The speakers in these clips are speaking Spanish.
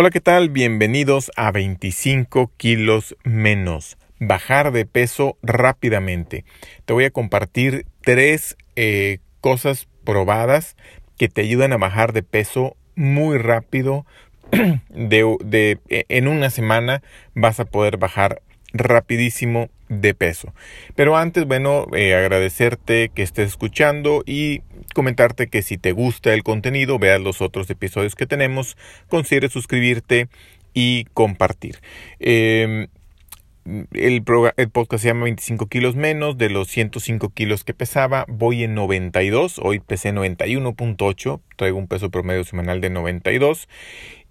Hola, ¿qué tal? Bienvenidos a 25 kilos menos. Bajar de peso rápidamente. Te voy a compartir tres eh, cosas probadas que te ayudan a bajar de peso muy rápido. De, e, en una semana vas a poder bajar rapidísimo de peso. Pero antes, bueno, eh, agradecerte que estés escuchando y comentarte que si te gusta el contenido, veas los otros episodios que tenemos, considere suscribirte y compartir. Em, el, el, podcast se llama 25 kilos menos, de los 105 kilos que pesaba, voy en 92, hoy pesé 91.8, traigo un peso promedio semanal de 92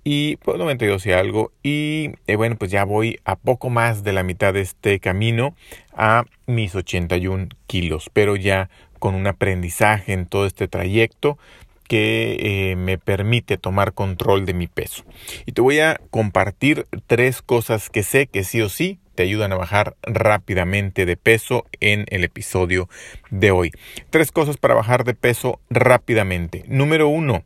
y pues 92 y algo y eh, bueno pues ya voy a poco más de la mitad de este camino a mis 81 kilos pero ya con un aprendizaje en todo este trayecto que eh, me permite tomar control de mi peso y te voy a compartir tres cosas que sé que sí o sí te ayudan a bajar rápidamente de peso en el episodio de hoy. Tres cosas para bajar de peso rápidamente. Número uno,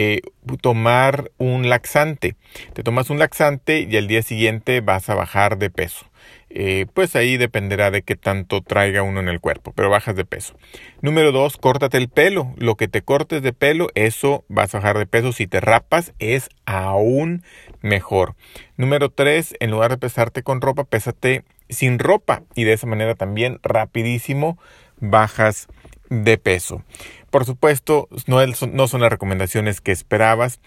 eh, tomar un laxante. Te tomas un laxante y al día siguiente vas a bajar de peso. Eh, pues ahí dependerá de qué tanto traiga uno en el cuerpo, pero bajas de peso. Número dos, córtate el pelo. Lo que te cortes de pelo, eso vas a bajar de peso. Si te rapas, es aún mejor. Número tres, en lugar de pesarte con ropa, pésate sin ropa. Y de esa manera también rapidísimo bajas de peso. Por supuesto, no, no son las recomendaciones que esperabas.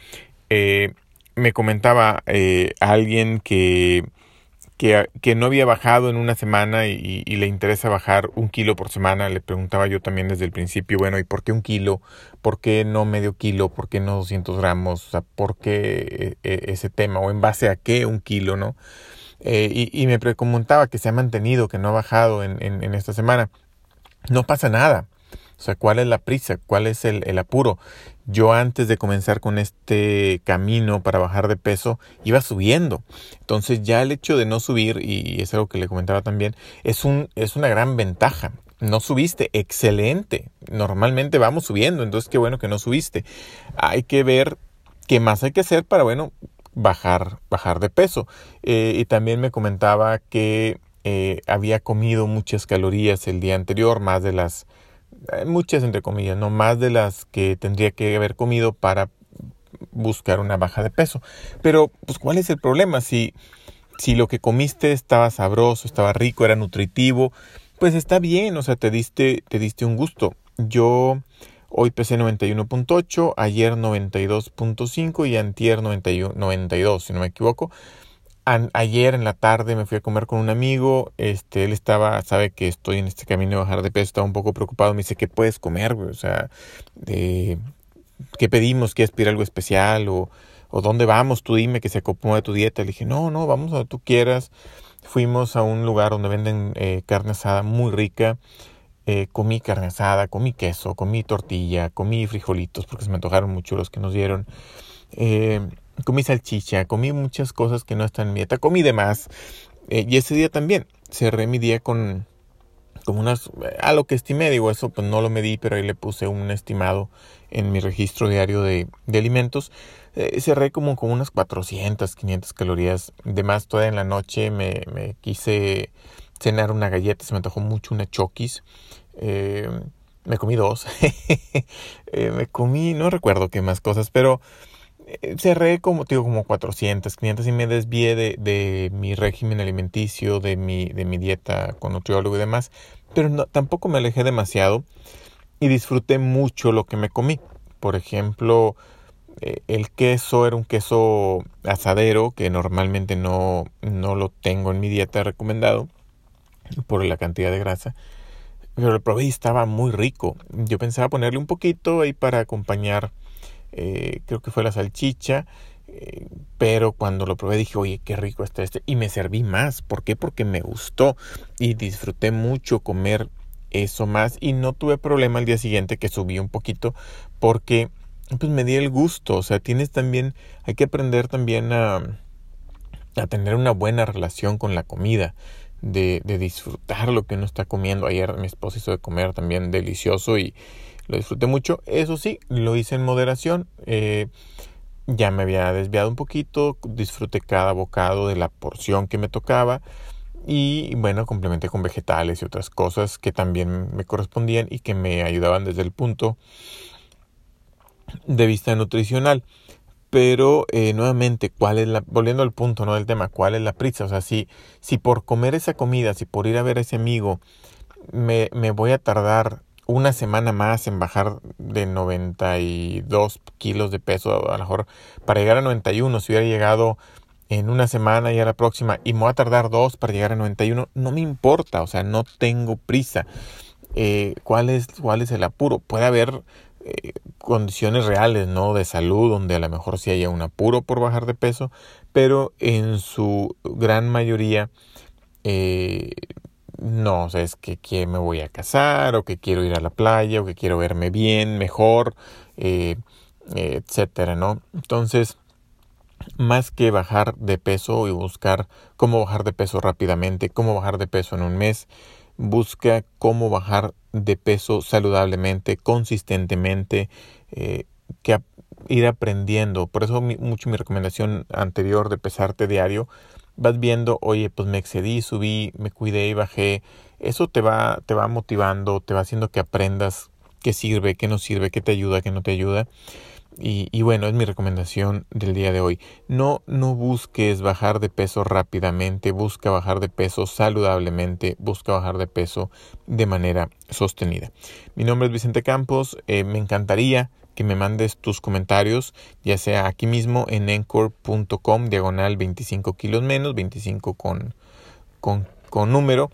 Eh, me comentaba eh, alguien que, que, no había bajado en una semana y, le interesa bajar un kilo por semana. Le preguntaba yo también desde el principio, bueno, ¿y por qué un kilo? ¿Por qué no medio kilo? ¿Por qué no 200 gramos? O sea, ¿por qué eh, ese tema? ¿O en base a qué un kilo, no? y, y, me preguntaba que se ha mantenido, que no ha bajado en, en esta semana. No pasa nada. O sea, ¿cuál es la prisa? ¿Cuál es el, apuro? Yo antes de comenzar con este camino para bajar de peso iba subiendo. Entonces ya el hecho de no subir, y es algo que le comentaba también, es, un, es una gran ventaja. No subiste, excelente. Normalmente vamos subiendo, entonces qué bueno que no subiste. Hay que ver qué más hay que hacer para, bueno, bajar, bajar de peso. Eh, y también me comentaba que eh, había comido muchas calorías el día anterior, más de las muchas entre comillas, no más de las que tendría que haber comido para buscar una baja de peso. Pero, pues, ¿cuál es el problema? Si, si lo que comiste estaba sabroso, estaba rico, era nutritivo, pues está bien, o sea, te diste, te diste un gusto. Yo hoy pesé 91.8, ayer 92.5 y antier 91, 92, si no me equivoco ayer en la tarde me fui a comer con un amigo, este, él estaba, sabe que estoy en este camino de bajar de peso, estaba un poco preocupado, me dice, ¿qué puedes comer, O sea, ¿qué pedimos? ¿Quieres pedir algo especial? O, ¿dónde vamos? Tú dime que se acopó de tu dieta. Le dije, no, no, vamos a donde tú quieras. Fuimos a un lugar donde venden eh, carne asada muy rica. Eh, comí carne asada, comí queso, comí tortilla, comí frijolitos porque se me antojaron mucho los que nos dieron. Eh, comí salchicha, comí muchas cosas que no están en mi dieta, comí de más. Eh, y ese día también cerré mi día con como unas, a lo que estimé, digo, eso pues no lo medí, pero ahí le puse un estimado en mi registro diario de, de alimentos. Eh, cerré como con unas 400, 500 calorías de más. Toda en la noche me, me quise cenar una galleta, se me antojó mucho una choquis. Eh, me comí dos. me comí, no recuerdo qué más cosas, pero eh, cerré como, digo, como 400, 500 y me desvié de, de, mi régimen alimenticio, de mi, de mi dieta con nutriólogo y demás, pero tampoco me alejé demasiado y disfruté mucho lo que me comí. Por ejemplo, eh, el queso era un queso asadero que normalmente no, no lo tengo en mi dieta recomendado por la cantidad de grasa. Pero lo probé y estaba muy rico. Yo pensaba ponerle un poquito ahí para acompañar eh, creo que fue la salchicha, eh, pero cuando lo probé dije, oye, qué rico está este, y me serví más. ¿Por qué? Porque me gustó y disfruté mucho comer eso más y no tuve problema el día siguiente que subí un poquito porque pues me di el gusto, o sea, tienes también, hay que aprender también a, a tener una buena relación con la comida, de, de disfrutar lo que uno está comiendo. Ayer mi esposa hizo de comer también delicioso y, lo disfruté mucho. Eso sí, lo hice en moderación. Eh, ya me había desviado un poquito, disfruté cada bocado de la porción que me tocaba y bueno, complementé con vegetales y otras cosas que también me correspondían y que me ayudaban desde el punto de vista nutricional. Pero eh, nuevamente, ¿cuál es la, volviendo al punto ¿no? del tema, cuál es la prisa? O sea, si, si por comer esa comida, si por ir a ver a ese amigo, me, me voy a tardar una semana más en bajar de 92 kilos de peso, a lo mejor para llegar a 91, si hubiera llegado en una semana y a la próxima y me voy a tardar dos para llegar a 91, no me importa, o sea, no tengo prisa. Eh, ¿cuál, es, ¿Cuál es el apuro? Puede haber eh, condiciones reales, ¿no? De salud, donde a lo mejor sí haya un apuro por bajar de peso, pero en su gran mayoría eh, no, o sea, es que, me voy a casar, o que quiero ir a la playa, o que quiero verme bien, mejor, eh, etcétera, ¿no? Entonces, más que bajar de peso y buscar cómo bajar de peso rápidamente, cómo bajar de peso en un mes, busca cómo bajar de peso saludablemente, consistentemente, eh, que ir aprendiendo. Por eso mucho mi recomendación anterior de pesarte diario, vas viendo, oye, pues me excedí, subí, me cuidé y bajé. Eso te va, te va motivando, te va haciendo que aprendas qué sirve, qué no sirve, qué te ayuda, qué no te ayuda. Y, bueno, es mi recomendación del día de hoy. No, no busques bajar de peso rápidamente, busca bajar de peso saludablemente, busca bajar de peso de manera sostenida. Mi nombre es Vicente Campos, eh, me encantaría que me mandes tus comentarios, ya sea aquí mismo en encore.com, diagonal 25 kilos menos, 25 con, con, con número,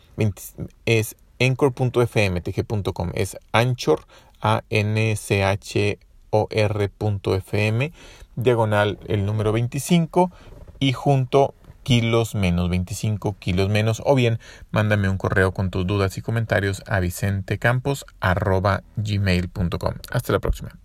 es encore.fm, tg.com, es anchor, A-N-C-H or.fm, diagonal el número 25 y junto kilos menos 25 kilos menos o bien mándame un correo con tus dudas y comentarios a vicentecampos arroba gmail.com hasta la próxima